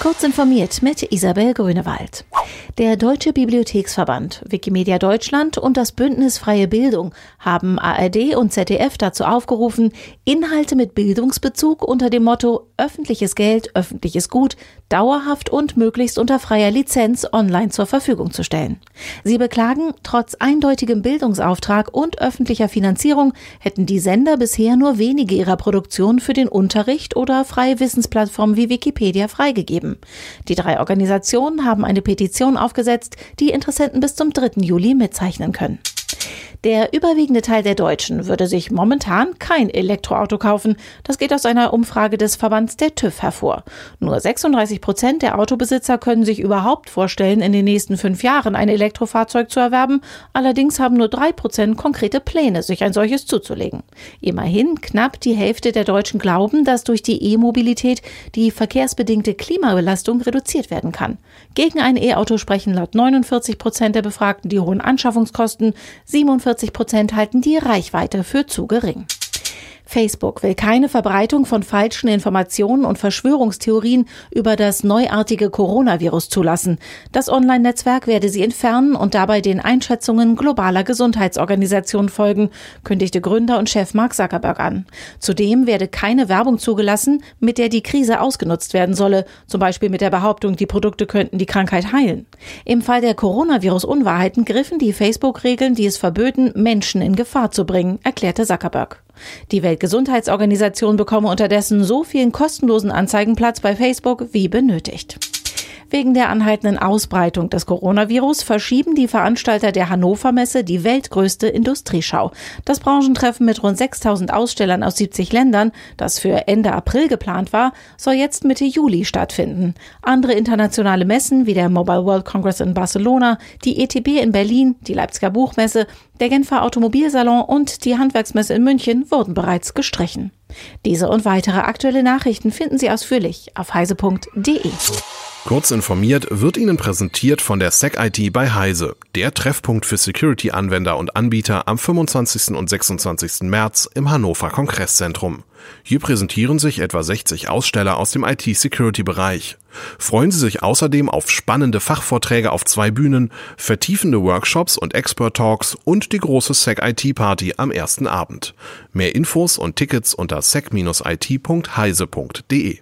Kurz informiert mit Isabel Grünewald. Der Deutsche Bibliotheksverband, Wikimedia Deutschland und das Bündnis Freie Bildung haben ARD und ZDF dazu aufgerufen, Inhalte mit Bildungsbezug unter dem Motto öffentliches Geld, öffentliches Gut dauerhaft und möglichst unter freier Lizenz online zur Verfügung zu stellen. Sie beklagen, trotz eindeutigem Bildungsauftrag und öffentlicher Finanzierung hätten die Sender bisher nur wenige ihrer Produktionen für den Unterricht oder freie Wissensplattformen wie Wikipedia freigegeben. Die drei Organisationen haben eine Petition aufgesetzt, die Interessenten bis zum 3. Juli mitzeichnen können. Der überwiegende Teil der Deutschen würde sich momentan kein Elektroauto kaufen. Das geht aus einer Umfrage des Verbands der TÜV hervor. Nur 36 Prozent der Autobesitzer können sich überhaupt vorstellen, in den nächsten fünf Jahren ein Elektrofahrzeug zu erwerben. Allerdings haben nur drei Prozent konkrete Pläne, sich ein solches zuzulegen. Immerhin knapp die Hälfte der Deutschen glauben, dass durch die E-Mobilität die verkehrsbedingte Klimabelastung reduziert werden kann. Gegen ein E-Auto sprechen laut 49 Prozent der Befragten die hohen Anschaffungskosten, 47 45 Prozent halten die Reichweite für zu gering. Facebook will keine Verbreitung von falschen Informationen und Verschwörungstheorien über das neuartige Coronavirus zulassen. Das Online-Netzwerk werde sie entfernen und dabei den Einschätzungen globaler Gesundheitsorganisationen folgen, kündigte Gründer und Chef Mark Zuckerberg an. Zudem werde keine Werbung zugelassen, mit der die Krise ausgenutzt werden solle, zum Beispiel mit der Behauptung, die Produkte könnten die Krankheit heilen. Im Fall der Coronavirus-Unwahrheiten griffen die Facebook-Regeln, die es verböten, Menschen in Gefahr zu bringen, erklärte Zuckerberg. Die Weltgesundheitsorganisation bekomme unterdessen so vielen kostenlosen Anzeigenplatz bei Facebook wie benötigt. Wegen der anhaltenden Ausbreitung des Coronavirus verschieben die Veranstalter der Hannover Messe die weltgrößte Industrieschau. Das Branchentreffen mit rund 6000 Ausstellern aus 70 Ländern, das für Ende April geplant war, soll jetzt Mitte Juli stattfinden. Andere internationale Messen wie der Mobile World Congress in Barcelona, die ETB in Berlin, die Leipziger Buchmesse, der Genfer Automobilsalon und die Handwerksmesse in München wurden bereits gestrichen. Diese und weitere aktuelle Nachrichten finden Sie ausführlich auf heise.de. Kurz informiert wird Ihnen präsentiert von der SecIT bei Heise, der Treffpunkt für Security-Anwender und Anbieter am 25. und 26. März im Hannover Kongress-Zentrum. Hier präsentieren sich etwa 60 Aussteller aus dem IT-Security-Bereich. Freuen Sie sich außerdem auf spannende Fachvorträge auf zwei Bühnen, vertiefende Workshops und Expert-Talks und die große SecIT-Party am ersten Abend. Mehr Infos und Tickets unter sec-it.heise.de.